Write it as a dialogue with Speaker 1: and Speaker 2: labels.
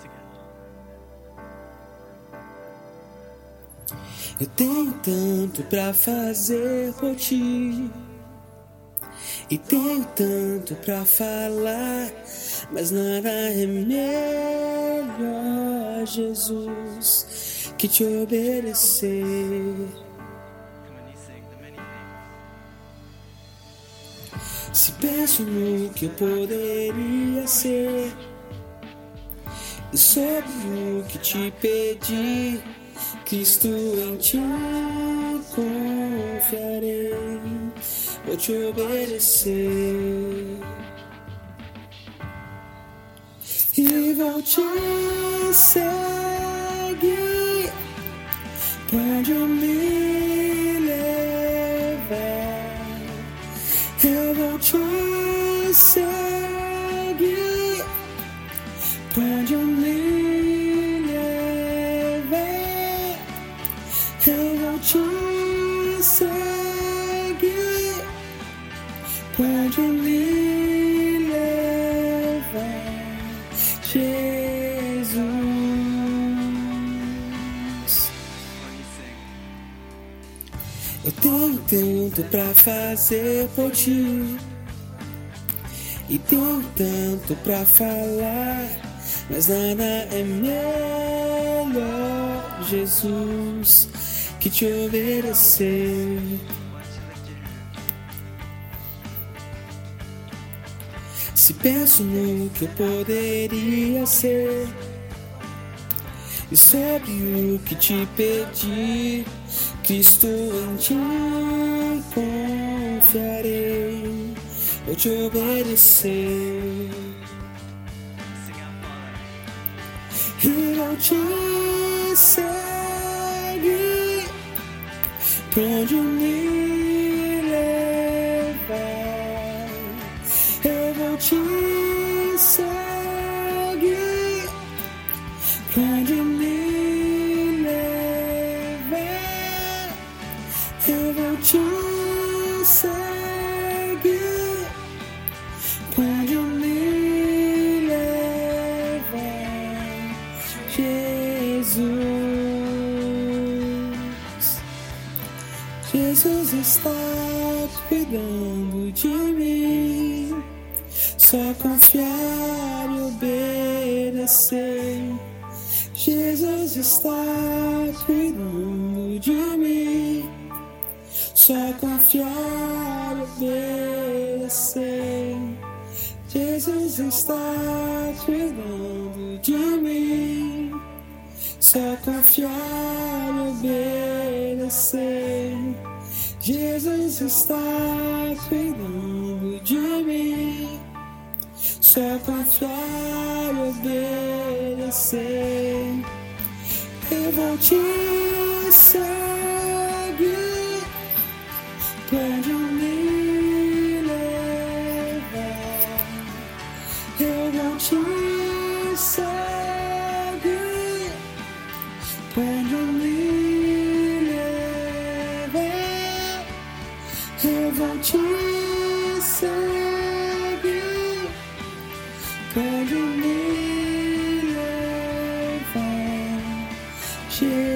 Speaker 1: together.
Speaker 2: Eu tenho tanto pra fazer por ti. E tenho tanto pra falar, mas nada é melhor, Jesus, que te obedecer. Se penso no que eu poderia ser e sobre o que te pedi, Cristo em ti confiarei, vou te obedecer. E vou te seguir. Onde eu me levar. Eu vou te seguir eu me levar. Jesus. Eu tenho tanto pra fazer por ti e tenho tanto pra falar, mas nada é melhor, Jesus, que te obedecer. Se penso no que eu poderia ser e sobre o que te pedi, Cristo em ti confiarei, vou te obedecer. E vou te seguir pra onde me Jesus está cuidando de mim. Só confiar e obedecer. Jesus está cuidando de mim. Só confiar e obedecer. Jesus está cuidando de mim. Só confiar e obedecer. Jesus está cuidando de mim. Só confiar e obedecer. Eu vou te seguir eu me levar. Eu vou te te seguir pra onde eu me levar. Jesus.